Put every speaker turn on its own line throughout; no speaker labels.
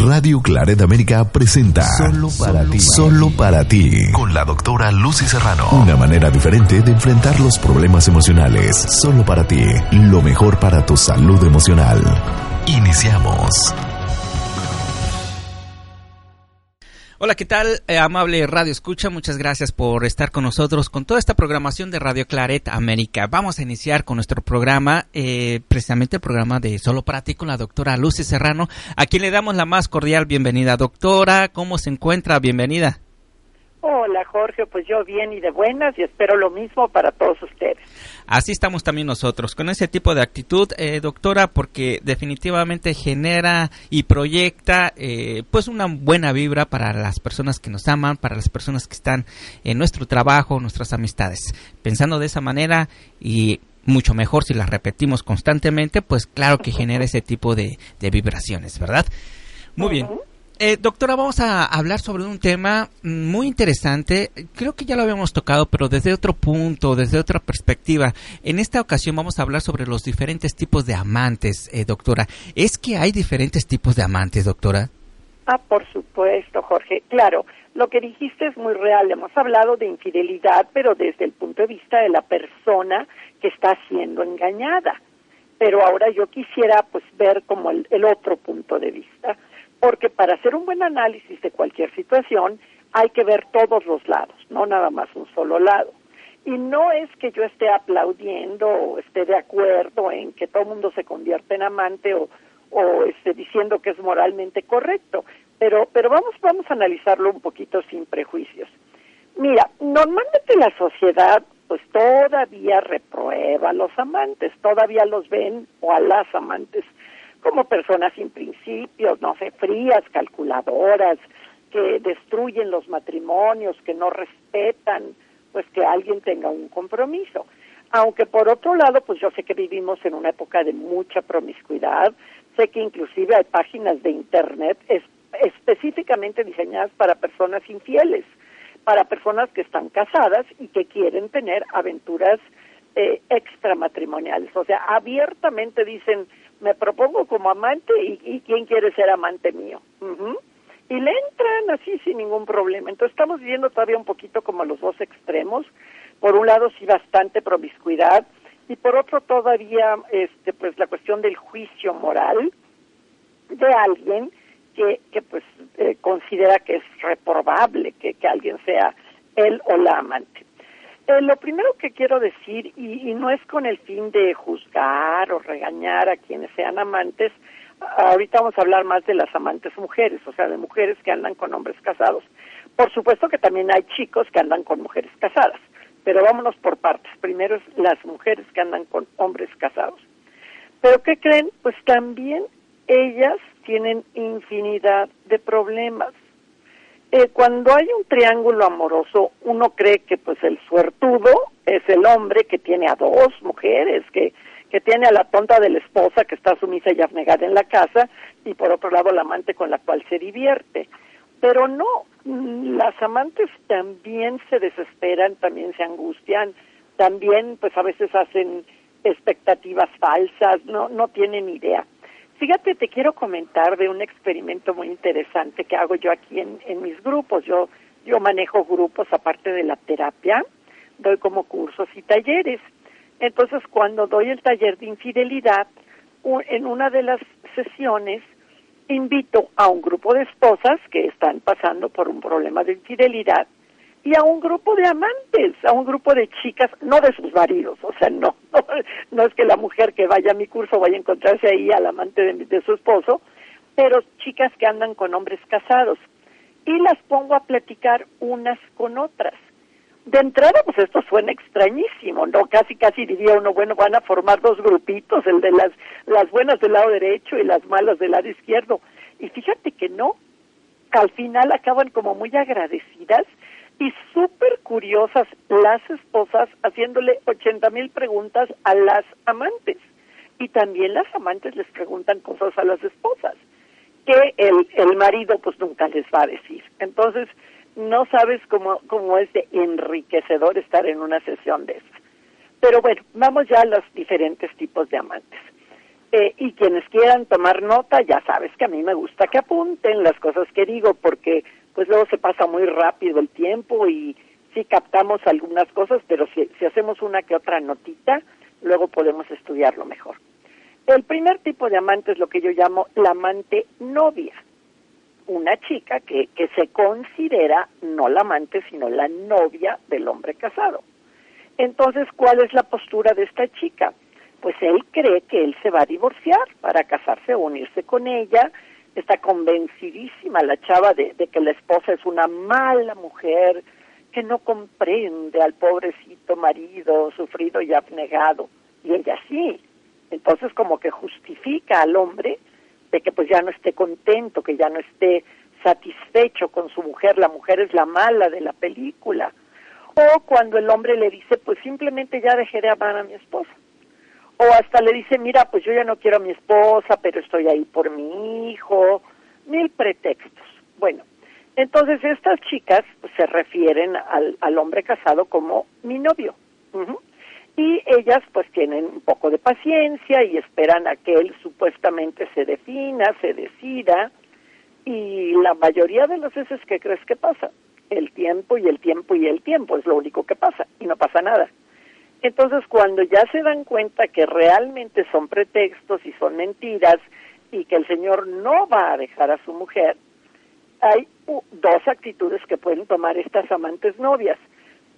Radio Claret América presenta Solo para ti. Solo para ti. Con la doctora Lucy Serrano. Una manera diferente de enfrentar los problemas emocionales. Solo para ti. Lo mejor para tu salud emocional. Iniciamos.
Hola, ¿qué tal? Eh, amable Radio Escucha, muchas gracias por estar con nosotros con toda esta programación de Radio Claret América. Vamos a iniciar con nuestro programa, eh, precisamente el programa de Solo para ti con la doctora Lucy Serrano, a quien le damos la más cordial bienvenida. Doctora, ¿cómo se encuentra? Bienvenida.
Hola Jorge, pues yo bien y de buenas y espero lo mismo para todos ustedes.
Así estamos también nosotros, con ese tipo de actitud, eh, doctora, porque definitivamente genera y proyecta eh, pues una buena vibra para las personas que nos aman, para las personas que están en nuestro trabajo, nuestras amistades. Pensando de esa manera y mucho mejor si las repetimos constantemente, pues claro que genera ese tipo de, vibraciones, ¿verdad? Muy bien. Eh, doctora, vamos a hablar sobre un tema muy interesante. Creo que ya lo habíamos tocado, pero desde otro punto, desde otra perspectiva. En esta ocasión vamos a hablar sobre los diferentes tipos de amantes, eh, doctora. ¿Es que hay diferentes tipos de amantes, doctora?
Ah, por supuesto, Jorge. Claro, lo que dijiste es muy real. Hemos hablado de infidelidad, pero desde el punto de vista de la persona que está siendo engañada. Pero ahora yo quisiera pues ver como el otro punto de vista porque para hacer un buen análisis de cualquier situación hay que ver todos los lados, no nada más un solo lado. Y no es que yo esté aplaudiendo o esté de acuerdo en que todo el mundo se convierta en amante o, esté diciendo que es moralmente correcto, pero, pero vamos, vamos a analizarlo un poquito sin prejuicios. Mira, normalmente la sociedad pues todavía reprueba a los amantes, todavía los ven o a las amantes como personas sin principios, no sé, frías, calculadoras, que destruyen los matrimonios, que no respetan, pues que alguien tenga un compromiso. Aunque por otro lado, pues yo sé que vivimos en una época de mucha promiscuidad, sé que inclusive hay páginas de internet específicamente diseñadas para personas infieles, para personas que están casadas y que quieren tener aventuras eh, extramatrimoniales. O sea, abiertamente dicen, me propongo como amante y, quién quiere ser amante mío. Y le entran así sin ningún problema. Entonces estamos viendo todavía un poquito como los dos extremos. Por un lado sí bastante promiscuidad y por otro todavía este pues la cuestión del juicio moral de alguien que, que pues eh, considera que es reprobable que, que alguien sea él o la amante. Eh, lo primero que quiero decir, y, no es con el fin de juzgar o regañar a quienes sean amantes, ahorita vamos a hablar más de las amantes mujeres, o sea, de mujeres que andan con hombres casados. Por supuesto que también hay chicos que andan con mujeres casadas, pero vámonos por partes. Primero es las mujeres que andan con hombres casados. Pero ¿qué creen? Pues también ellas tienen infinidad de problemas. Eh, cuando hay un triángulo amoroso, uno cree que pues el suertudo es el hombre que tiene a dos mujeres, que, que tiene a la tonta de la esposa que está sumisa y abnegada en la casa, y por otro lado la amante con la cual se divierte. Pero no, mm, las amantes también se desesperan, también se angustian, también pues a veces hacen expectativas falsas, no, no tienen idea. Fíjate, te quiero comentar de un experimento muy interesante que hago yo aquí en, en mis grupos. Yo, yo manejo grupos aparte de la terapia, doy como cursos y talleres. Entonces, cuando doy el taller de infidelidad, en una de las sesiones invito a un grupo de esposas que están pasando por un problema de infidelidad y a un grupo de amantes, a un grupo de chicas, no de sus maridos, o sea, no, no, es que la mujer que vaya a mi curso vaya a encontrarse ahí al amante de, de su esposo, pero chicas que andan con hombres casados y las pongo a platicar unas con otras. De entrada, pues esto suena extrañísimo, ¿no? Casi, casi diría uno, bueno, van a formar dos grupitos, el de las, las buenas del lado derecho y las malas del lado izquierdo. Y fíjate que no, al final acaban como muy agradecidas y súper curiosas las esposas haciéndole 80 mil preguntas a las amantes. Y también las amantes les preguntan cosas a las esposas que el, el marido pues nunca les va a decir. Entonces, no sabes cómo, cómo es de enriquecedor estar en una sesión de esa. Pero bueno, vamos ya a los diferentes tipos de amantes. Eh, y quienes quieran tomar nota, ya sabes que a mí me gusta que apunten las cosas que digo, porque pues luego se pasa muy rápido el tiempo y sí captamos algunas cosas, pero si, si hacemos una que otra notita, luego podemos estudiarlo mejor. El primer tipo de amante es lo que yo llamo la amante novia. Una chica que, que se considera no la amante, sino la novia del hombre casado. Entonces, ¿cuál es la postura de esta chica? Pues él cree que él se va a divorciar para casarse o unirse con ella. Está convencidísima la chava de, que la esposa es una mala mujer, que no comprende al pobrecito marido sufrido y abnegado. Y ella sí, entonces como que justifica al hombre de que pues ya no esté contento, que ya no esté satisfecho con su mujer, la mujer es la mala de la película. O cuando el hombre le dice, pues simplemente ya dejé de amar a mi esposa. O hasta le dice, mira, pues yo ya no quiero a mi esposa, pero estoy ahí por mi hijo. Mil pretextos. Bueno, entonces estas chicas pues, se refieren al, al hombre casado como mi novio y ellas pues tienen un poco de paciencia y esperan a que él supuestamente se defina, se decida y la mayoría de las veces que crees que pasa, el tiempo y el tiempo y el tiempo es lo único que pasa y no pasa nada. Entonces cuando ya se dan cuenta que realmente son pretextos y son mentiras y que el Señor no va a dejar a su mujer, hay dos actitudes que pueden tomar estas amantes novias.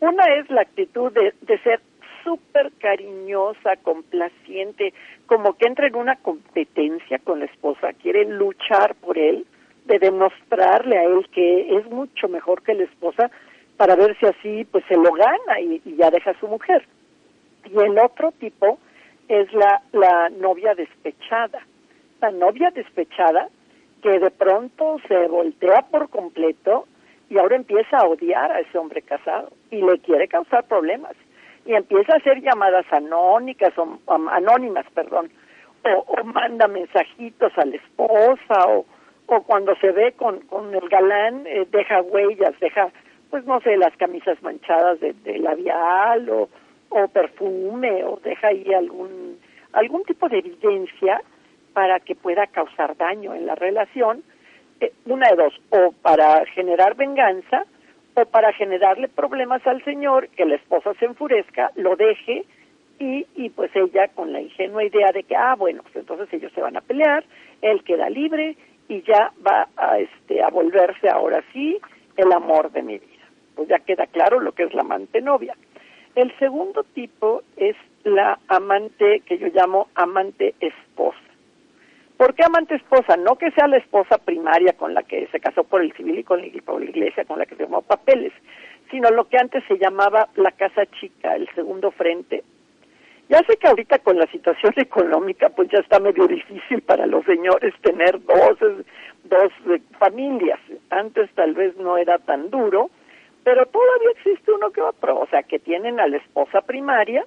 Una es la actitud de, de ser súper cariñosa, complaciente, como que entra en una competencia con la esposa, quiere luchar por él, de demostrarle a él que es mucho mejor que la esposa para ver si así pues se lo gana y, ya deja a su mujer. Y el otro tipo es la, la novia despechada. La novia despechada que de pronto se voltea por completo y ahora empieza a odiar a ese hombre casado y le quiere causar problemas y empieza a hacer llamadas anónicas o anónimas, perdón, o, manda mensajitos a la esposa o, o cuando se ve con, con el galán eh, deja huellas, deja pues no sé, las camisas manchadas de, labial o, o perfume o deja ahí algún algún tipo de evidencia para que pueda causar daño en la relación, eh, una de dos, o para generar venganza o para generarle problemas al señor, que la esposa se enfurezca, lo deje y, y pues ella con la ingenua idea de que, ah, bueno, pues entonces ellos se van a pelear, él queda libre y ya va a, este, a volverse ahora sí el amor de mi vida. Pues ya queda claro lo que es la amante novia. El segundo tipo es la amante que yo llamo amante esposa. ¿Por qué amante esposa? No que sea la esposa primaria con la que se casó por el civil y con la, iglesia con la que firmó papeles, sino lo que antes se llamaba la casa chica, el segundo frente. Ya sé que ahorita con la situación económica pues ya está medio difícil para los señores tener dos, dos eh, familias. Antes tal vez no era tan duro, pero todavía existe uno que otro, o sea, que tienen a la esposa primaria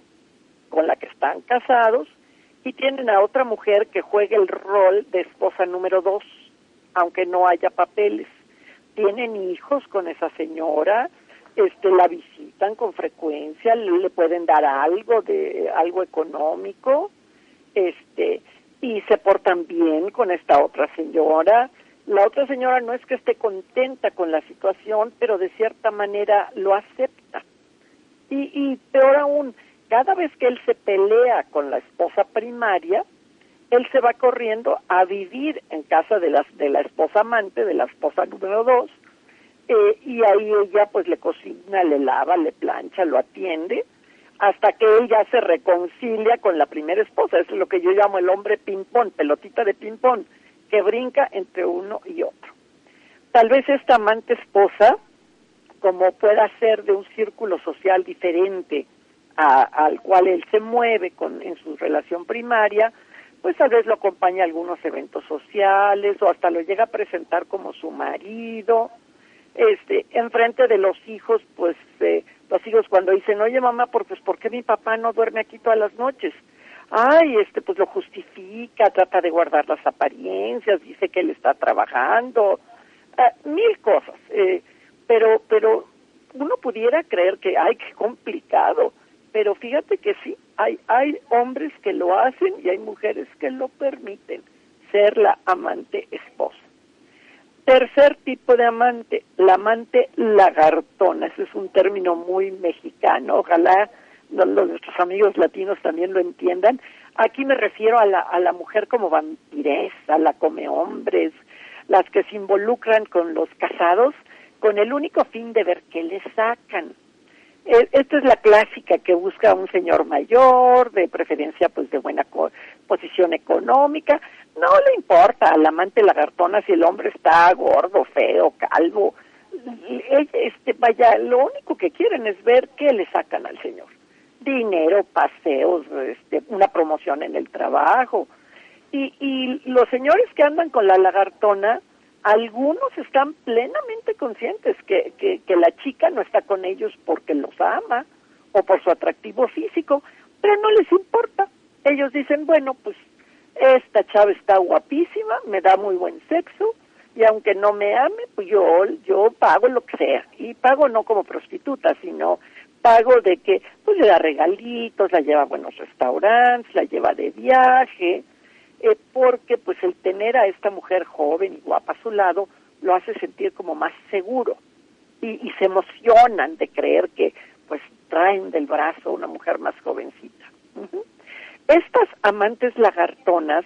con la que están casados y tienen a otra mujer que juega el rol de esposa número dos, aunque no haya papeles. Tienen hijos con esa señora, este la visitan con frecuencia, le, pueden dar algo de algo económico, este y se portan bien con esta otra señora. La otra señora no es que esté contenta con la situación, pero de cierta manera lo acepta. Y, y peor aún, cada vez que él se pelea con la esposa primaria, él se va corriendo a vivir en casa de, de la esposa amante, de la esposa número dos, eh, y ahí ella pues le cocina, le lava, le plancha, lo atiende, hasta que él ya se reconcilia con la primera esposa. Eso es lo que yo llamo el hombre ping-pong, pelotita de ping-pong, que brinca entre uno y otro. Tal vez esta amante esposa, como pueda ser de un círculo social diferente, al cual él se mueve con, en su relación primaria, pues tal vez lo acompaña a algunos eventos sociales o hasta lo llega a presentar como su marido. Este, enfrente de los hijos, pues eh, los hijos cuando dicen, oye mamá, pues ¿por qué mi papá no duerme aquí todas las noches? Ay, este, pues lo justifica, trata de guardar las apariencias, dice que él está trabajando, eh, mil cosas. Eh, pero, pero uno pudiera creer que, ay, qué complicado pero fíjate que sí, hay, hay hombres que lo hacen y hay mujeres que lo permiten, ser la amante esposa. Tercer tipo de amante, la amante lagartona, ese es un término muy mexicano, ojalá los, nuestros amigos latinos también lo entiendan. Aquí me refiero a la, mujer como vampiresa, la come hombres, las que se involucran con los casados con el único fin de ver qué le sacan. E, esta es la clásica que busca un señor mayor, de preferencia pues de buena posición económica, no le importa al amante lagartona si el hombre está gordo, feo, calvo. Este, vaya, lo único que quieren es ver qué le sacan al señor. Dinero, paseos, este, una promoción en el trabajo. Y, y los señores que andan con la lagartona, algunos están plenamente conscientes que, que, que la chica no está con ellos porque los ama o por su atractivo físico, pero no les importa. Ellos dicen, bueno, pues esta chava está guapísima, me da muy buen sexo y aunque no me ame, pues yo, yo pago lo que sea. Y pago no como prostituta, sino pago de que pues le da regalitos, la lleva a buenos restaurantes, la lleva de viaje, eh, porque pues el tener a esta mujer joven y guapa a su lado lo hace sentir como más seguro y, se emocionan de creer que pues traen del brazo a una mujer más jovencita. Estas amantes lagartonas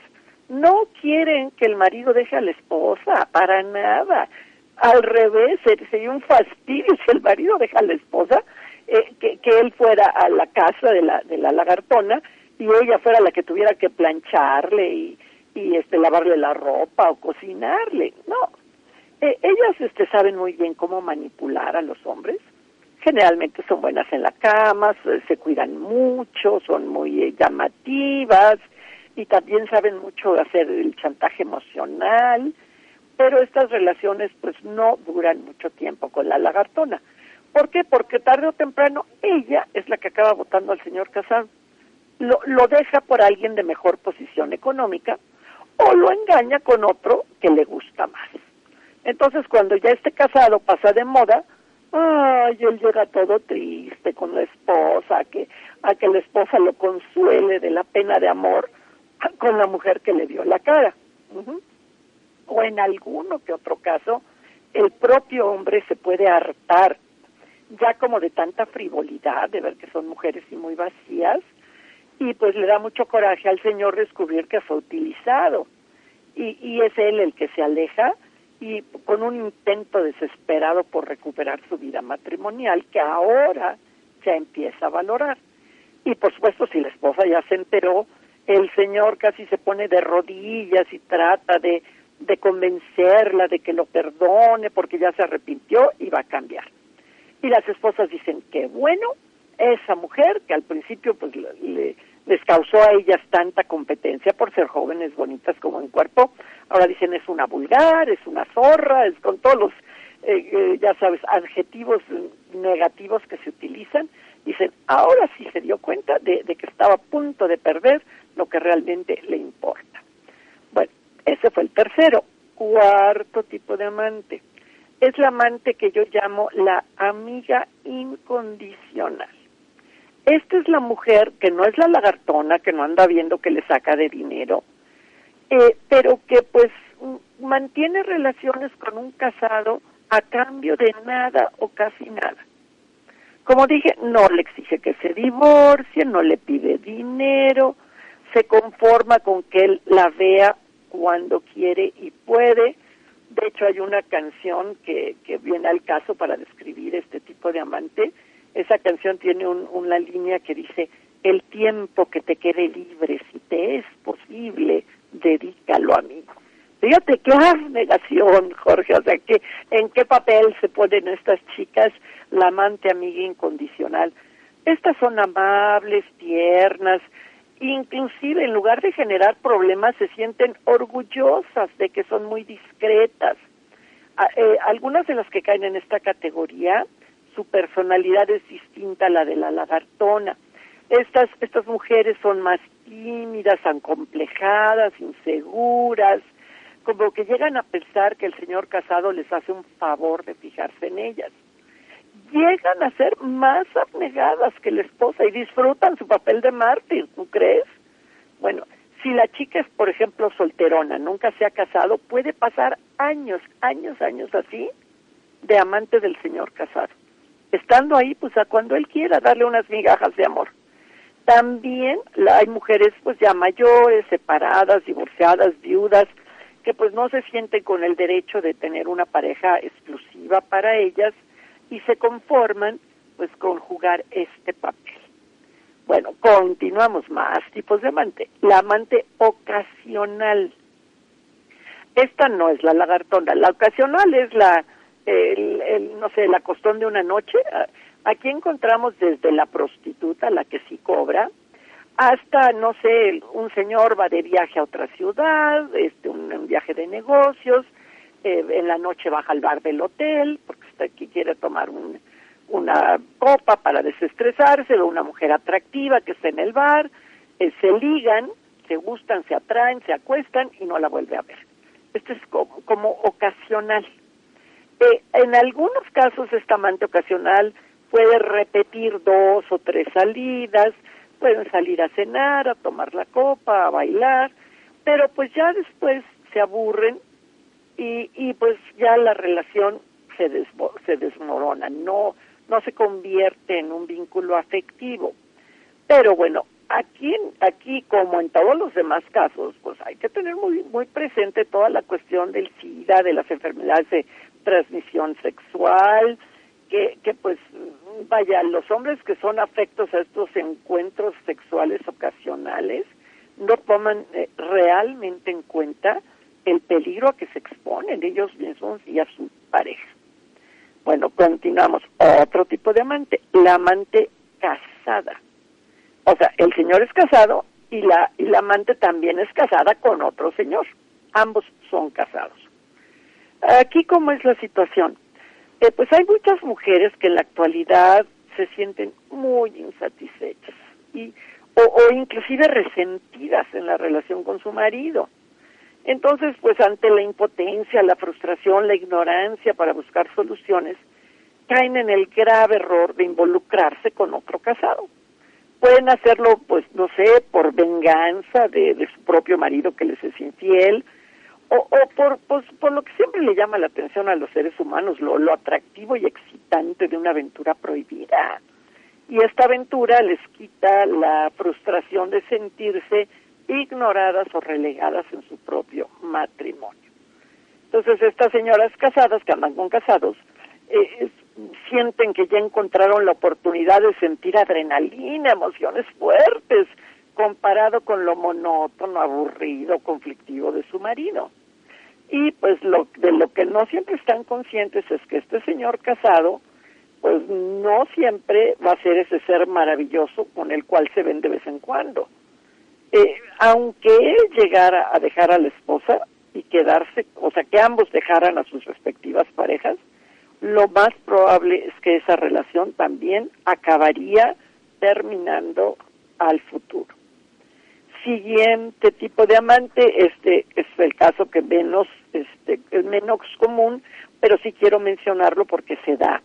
no quieren que el marido deje a la esposa, para nada. Al revés, sería un fastidio si el marido deja a la esposa, eh, que, él fuera a la casa de la, de la lagartona y ella fuera la que tuviera que plancharle y, este lavarle la ropa o cocinarle. No, eh, ellas este, saben muy bien cómo manipular a los hombres generalmente son buenas en la cama, se, cuidan mucho, son muy eh, llamativas y también saben mucho hacer el chantaje emocional, pero estas relaciones pues no duran mucho tiempo con la lagartona. ¿Por qué? Porque tarde o temprano ella es la que acaba votando al señor casado. Lo, lo deja por alguien de mejor posición económica o lo engaña con otro que le gusta más. Entonces cuando ya esté casado pasa de moda, Ay, él llega todo triste con la esposa, que, a que la esposa lo consuele de la pena de amor con la mujer que le dio la cara. O en alguno que otro caso, el propio hombre se puede hartar ya como de tanta frivolidad, de ver que son mujeres y muy vacías, y pues le da mucho coraje al Señor descubrir que fue utilizado. Y, y es él el que se aleja y con un intento desesperado por recuperar su vida matrimonial que ahora ya empieza a valorar. Y por supuesto, si la esposa ya se enteró, el señor casi se pone de rodillas y trata de, de convencerla de que lo perdone porque ya se arrepintió y va a cambiar. Y las esposas dicen, qué bueno, esa mujer que al principio pues le, les causó a ellas tanta competencia por ser jóvenes, bonitas como en cuerpo. Ahora dicen es una vulgar, es una zorra, es con todos los, eh, eh, ya sabes, adjetivos negativos que se utilizan. Dicen, ahora sí se dio cuenta de, de que estaba a punto de perder lo que realmente le importa. Bueno, ese fue el tercero. Cuarto tipo de amante. Es la amante que yo llamo la amiga incondicional. Esta es la mujer que no es la lagartona, que no anda viendo que le saca de dinero, eh, pero que pues mantiene relaciones con un casado a cambio de nada o casi nada. Como dije, no le exige que se divorcie, no le pide dinero, se conforma con que él la vea cuando quiere y puede. De hecho, hay una canción que, que viene al caso para describir este tipo de amante, esa canción tiene una línea que dice, el tiempo que te quede libre, si te es posible, dedícalo a mí. Fíjate qué negación, Jorge, o sea, que en qué papel se ponen estas chicas la amante amiga incondicional. Estas son amables, tiernas, inclusive en lugar de generar problemas se sienten orgullosas de que son muy discretas. Eh, algunas de las que caen en esta categoría su personalidad es distinta a la de la lagartona. Estas, estas mujeres son más tímidas, acomplejadas, inseguras, como que llegan a pensar que el señor casado les hace un favor de fijarse en ellas. Llegan a ser más abnegadas que la esposa y disfrutan su papel de mártir, ¿tú crees? Bueno, si la chica es, por ejemplo, solterona, nunca se ha casado, puede pasar años, años, años así de amante del señor casado. Estando ahí, pues a cuando él quiera darle unas migajas de amor. También la, hay mujeres pues ya mayores, separadas, divorciadas, viudas, que pues no se sienten con el derecho de tener una pareja exclusiva para ellas y se conforman pues con jugar este papel. Bueno, continuamos más tipos de amante. La amante ocasional. Esta no es la lagartona. La ocasional es la, el, no sé, la costón de una noche. Aquí encontramos desde la prostituta, la que sí cobra, hasta, no sé, un señor va de viaje a otra ciudad, este, un, viaje de negocios, eh, en la noche baja al bar del hotel, porque está aquí quiere tomar un, una copa para desestresarse, ve una mujer atractiva que está en el bar, eh, se ligan, se gustan, se atraen, se acuestan y no la vuelve a ver. Esto es como, como ocasional. Eh, en algunos casos esta amante ocasional puede repetir dos o tres salidas, pueden salir a cenar, a tomar la copa, a bailar, pero pues ya después se aburren y, y pues ya la relación se, se desmorona, no, no se convierte en un vínculo afectivo. Pero bueno, aquí, aquí como en todos los demás casos, pues hay que tener muy, muy presente toda la cuestión del SIDA, de las enfermedades de transmisión sexual, que, que pues vaya, los hombres que son afectos a estos encuentros sexuales ocasionales no toman eh, realmente en cuenta el peligro a que se exponen ellos mismos y a su pareja. Bueno, continuamos. Otro tipo de amante, la amante casada. O sea, el señor es casado y la, y la amante también es casada con otro señor. Ambos son casados. Aquí, ¿cómo es la situación? Eh, pues hay muchas mujeres que en la actualidad se sienten muy insatisfechas y o, o inclusive resentidas en la relación con su marido. Entonces, pues ante la impotencia, la frustración, la ignorancia para buscar soluciones, caen en el grave error de involucrarse con otro casado. Pueden hacerlo, pues, no sé, por venganza de, su propio marido que les es infiel, o, o por, pues, por lo que siempre le llama la atención a los seres humanos, lo, lo atractivo y excitante de una aventura prohibida. Y esta aventura les quita la frustración de sentirse ignoradas o relegadas en su propio matrimonio. Entonces estas señoras casadas que andan con casados eh, sienten que ya encontraron la oportunidad de sentir adrenalina, emociones fuertes, comparado con lo monótono, aburrido, conflictivo de su marido. Y pues lo, de lo que no siempre están conscientes es que este señor casado, pues no siempre va a ser ese ser maravilloso con el cual se ven de vez en cuando. Eh, aunque él llegara a dejar a la esposa y quedarse, o sea, que ambos dejaran a sus respectivas parejas, lo más probable es que esa relación también acabaría terminando al futuro siguiente tipo de amante, este es el caso que menos, este, es menos común, pero sí quiero mencionarlo porque se da.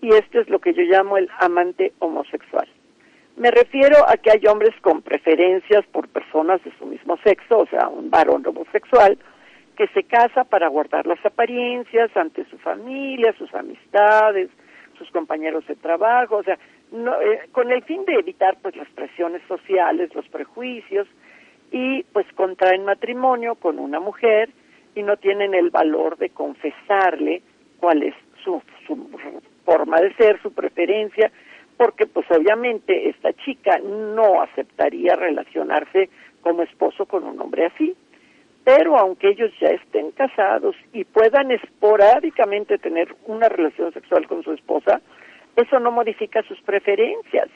Y este es lo que yo llamo el amante homosexual. Me refiero a que hay hombres con preferencias por personas de su mismo sexo, o sea, un varón homosexual, que se casa para guardar las apariencias ante su familia, sus amistades, sus compañeros de trabajo, o sea, no, eh, con el fin de evitar pues las presiones sociales, los prejuicios y pues contraen matrimonio con una mujer y no tienen el valor de confesarle cuál es su, su forma de ser, su preferencia, porque pues obviamente esta chica no aceptaría relacionarse como esposo con un hombre así. Pero aunque ellos ya estén casados y puedan esporádicamente tener una relación sexual con su esposa, eso no modifica sus preferencias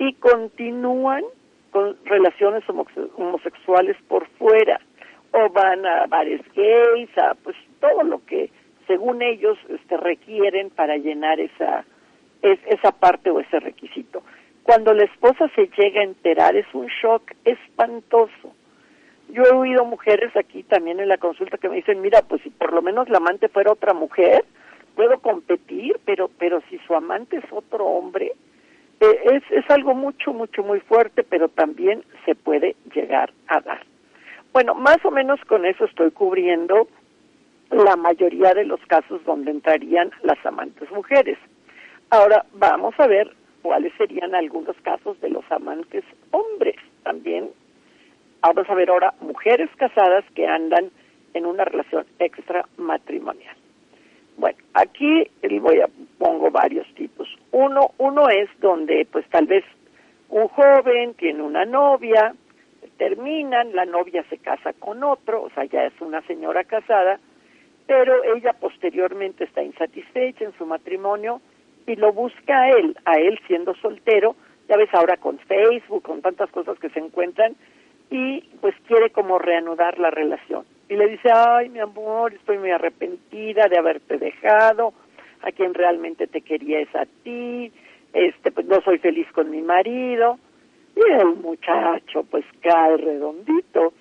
y continúan con relaciones homosexuales por fuera o van a bares gays, a pues todo lo que según ellos este, requieren para llenar esa es, esa parte o ese requisito. Cuando la esposa se llega a enterar es un shock espantoso. Yo he oído mujeres aquí también en la consulta que me dicen, mira, pues si por lo menos la amante fuera otra mujer, puedo competir, pero, pero si su amante es otro hombre, eh, es, es algo mucho, mucho, muy fuerte, pero también se puede llegar a dar. Bueno, más o menos con eso estoy cubriendo la mayoría de los casos donde entrarían las amantes mujeres. Ahora vamos a ver cuáles serían algunos casos de los amantes hombres también. Vamos a ver ahora mujeres casadas que andan en una relación extramatrimonial. Bueno, aquí voy a pongo varios tipos. Uno, uno es donde pues tal vez un joven tiene una novia, terminan, la novia se casa con otro, o sea, ya es una señora casada, pero ella posteriormente está insatisfecha en su matrimonio y lo busca a él, a él siendo soltero, ya ves ahora con Facebook, con tantas cosas que se encuentran, y pues quiere como reanudar la relación. Y le dice, ay, mi amor, estoy muy arrepentida de haberte dejado, a quien realmente te quería es a ti, este, pues no soy feliz con mi marido. Y el muchacho pues cae redondito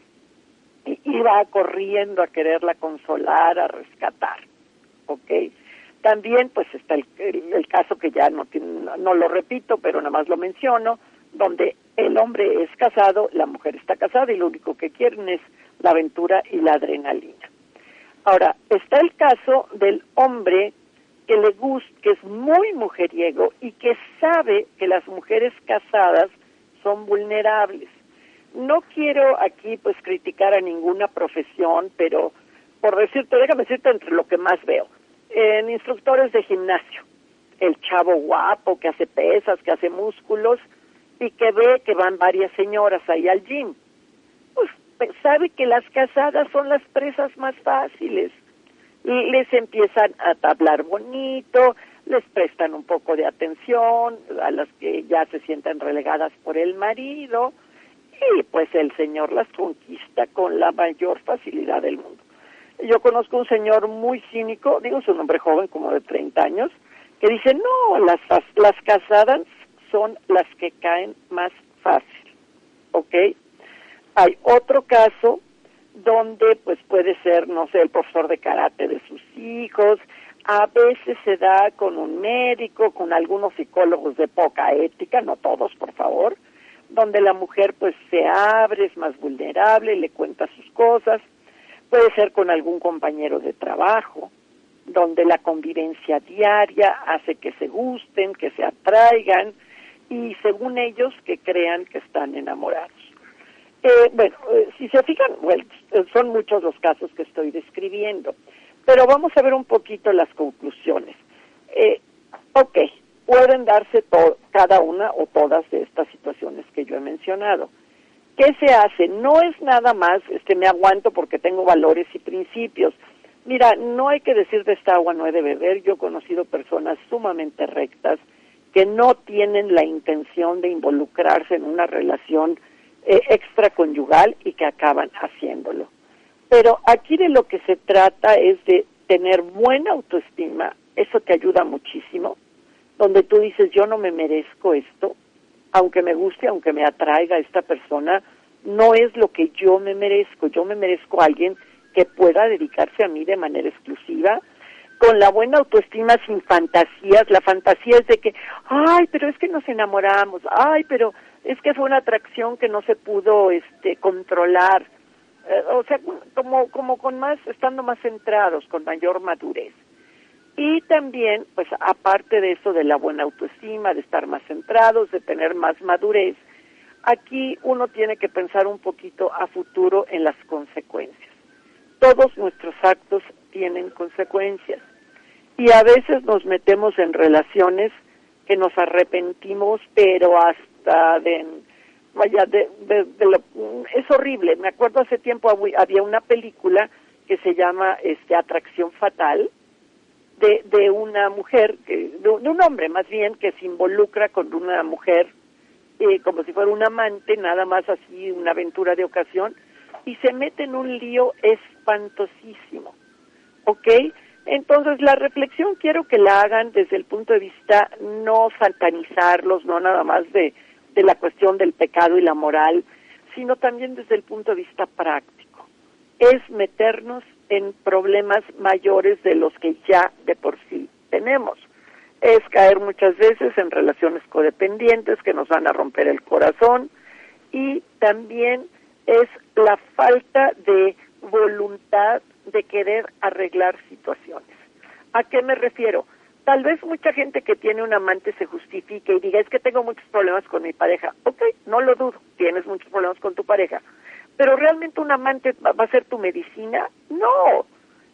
y, va corriendo a quererla consolar, a rescatar, ¿ok? También pues está el, el, caso que ya no, no lo repito, pero nada más lo menciono, donde el hombre es casado, la mujer está casada y lo único que quieren es la aventura y la adrenalina. Ahora, está el caso del hombre que le gusta, que es muy mujeriego y que sabe que las mujeres casadas son vulnerables. No quiero aquí pues criticar a ninguna profesión, pero por decirte, déjame decirte entre lo que más veo. En instructores de gimnasio, el chavo guapo que hace pesas, que hace músculos y que ve que van varias señoras ahí al gym. Pues sabe que las casadas son las presas más fáciles y les empiezan a hablar bonito, les prestan un poco de atención a las que ya se sienten relegadas por el marido y pues el señor las conquista con la mayor facilidad del mundo. Yo conozco un señor muy cínico, digo su nombre joven como de 30 años, que dice, no, las, las casadas son las que caen más fácil, ¿ok? Hay otro caso donde pues puede ser, no sé, el profesor de karate de sus hijos, a veces se da con un médico, con algunos psicólogos de poca ética, no todos, por favor, donde la mujer pues se abre, es más vulnerable, le cuenta sus cosas, puede ser con algún compañero de trabajo, donde la convivencia diaria hace que se gusten, que se atraigan y según ellos que crean que están enamorados. Eh, bueno, eh, si se fijan, bueno, son muchos los casos que estoy describiendo, pero vamos a ver un poquito las conclusiones. Eh, ok, pueden darse cada una o todas de estas situaciones que yo he mencionado. ¿Qué se hace? No es nada más, este, me aguanto porque tengo valores y principios. Mira, no hay que decir de esta agua no he de beber. Yo he conocido personas sumamente rectas que no tienen la intención de involucrarse en una relación eh, extraconyugal y que acaban haciéndolo. Pero aquí de lo que se trata es de tener buena autoestima, eso te ayuda muchísimo, donde tú dices yo no me merezco esto, aunque me guste, aunque me atraiga esta persona, no es lo que yo me merezco, yo me merezco a alguien que pueda dedicarse a mí de manera exclusiva, con la buena autoestima sin fantasías, la fantasía es de que, ay, pero es que nos enamoramos, ay, pero es que fue una atracción que no se pudo este controlar eh, o sea como como con más estando más centrados con mayor madurez y también pues aparte de eso de la buena autoestima de estar más centrados de tener más madurez aquí uno tiene que pensar un poquito a futuro en las consecuencias. Todos nuestros actos tienen consecuencias. Y a veces nos metemos en relaciones que nos arrepentimos pero hasta de vaya de, es horrible. Me acuerdo hace tiempo había una película que se llama este atracción fatal de, de una mujer de, de un hombre más bien que se involucra con una mujer eh, como si fuera un amante nada más así una aventura de ocasión y se mete en un lío espantosísimo ¿ok? Entonces, la reflexión quiero que la hagan desde el punto de vista no satanizarlos, no nada más de de la cuestión del pecado y la moral, sino también desde el punto de vista práctico. Es meternos en problemas mayores de los que ya de por sí tenemos. Es caer muchas veces en relaciones codependientes que nos van a romper el corazón y también es la falta de voluntad de querer arreglar situaciones. ¿A qué me refiero? Tal vez mucha gente que tiene un amante se justifique y diga, es que tengo muchos problemas con mi pareja. Ok, no lo dudo, tienes muchos problemas con tu pareja. Pero realmente un amante va a ser tu medicina? No.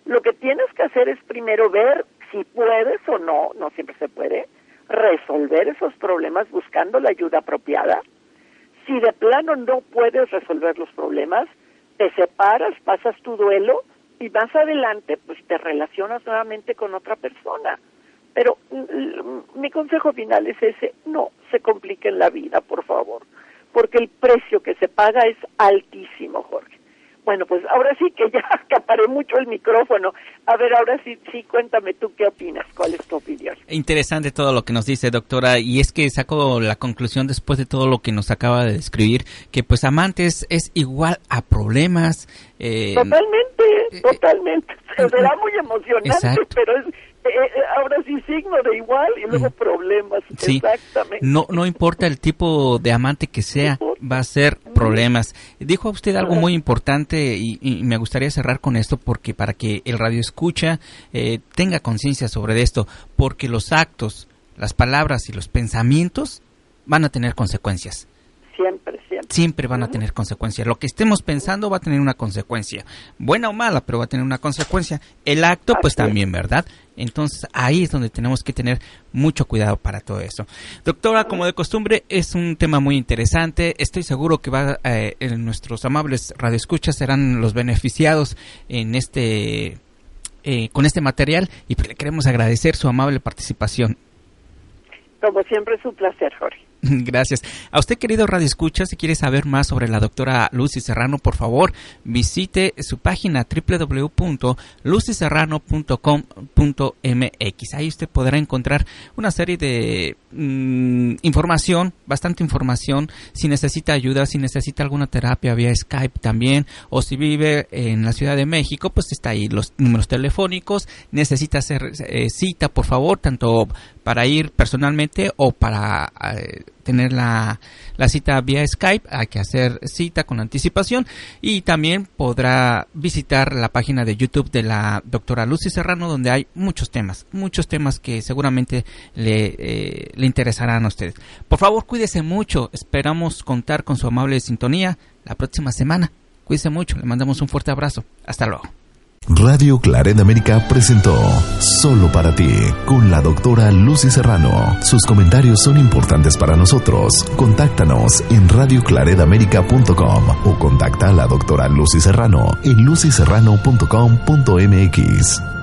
Lo que tienes que hacer es primero ver si puedes o no, no siempre se puede, resolver esos problemas buscando la ayuda apropiada. Si de plano no puedes resolver los problemas, te separas, pasas tu duelo y más adelante pues te relacionas nuevamente con otra persona. Pero mm, mi consejo final es ese, no se compliquen la vida, por favor, porque el precio que se paga es altísimo, Jorge. Bueno, pues ahora sí que ya acaparé mucho el micrófono. A ver, ahora sí, sí, cuéntame tú qué opinas, cuál es tu opinión.
Interesante todo lo que nos dice, doctora, y es que saco la conclusión después de todo lo que nos acaba de describir, que pues amantes es igual a problemas.
Eh, totalmente, eh, totalmente. Eh, Será muy emocionante, pero es eh, eh, ahora sí signo de igual y luego problemas. Exactamente.
No, no importa el tipo de amante que sea, va a ser problemas. Dijo usted algo muy importante y, me gustaría cerrar con esto porque para que el radio escucha eh, tenga conciencia sobre esto, porque los actos, las palabras y los pensamientos van a tener consecuencias.
Siempre,
siempre van a tener consecuencias. Lo que estemos pensando va a tener una consecuencia, buena o mala, pero va a tener una consecuencia. El acto, pues también, ¿verdad? Entonces ahí es donde tenemos que tener mucho cuidado para todo eso. Doctora, como de costumbre, es un tema muy interesante. Estoy seguro que va, eh, nuestros amables radioescuchas serán los beneficiados en este, eh, con este material y pues le queremos agradecer su amable participación.
Como siempre es un placer, Jorge.
Gracias. A usted, querido Radio Escucha, si quiere saber más sobre la doctora Lucy Serrano, por favor, visite su página www.lucyserrano.com.mx. Ahí usted podrá encontrar una serie de mm, información, bastante información. Si necesita ayuda, si necesita alguna terapia vía Skype también, o si vive en la Ciudad de México, pues está ahí los números telefónicos. Necesita hacer eh, cita, por favor, tanto para ir personalmente o para eh, tener la, cita vía Skype, hay que hacer cita con anticipación y también podrá visitar la página de YouTube de la doctora Lucy Serrano donde hay muchos temas, muchos temas que seguramente le, eh, le interesarán a ustedes. Por favor, cuídese mucho, esperamos contar con su amable sintonía la próxima semana. Cuídese mucho, le mandamos un fuerte abrazo. Hasta luego.
Radio Claret América presentó Solo para ti con la doctora Lucy Serrano. Sus comentarios son importantes para nosotros. Contáctanos en radioclaredamerica.com o contacta a la doctora Lucy Serrano en lucyserrano.com.mx.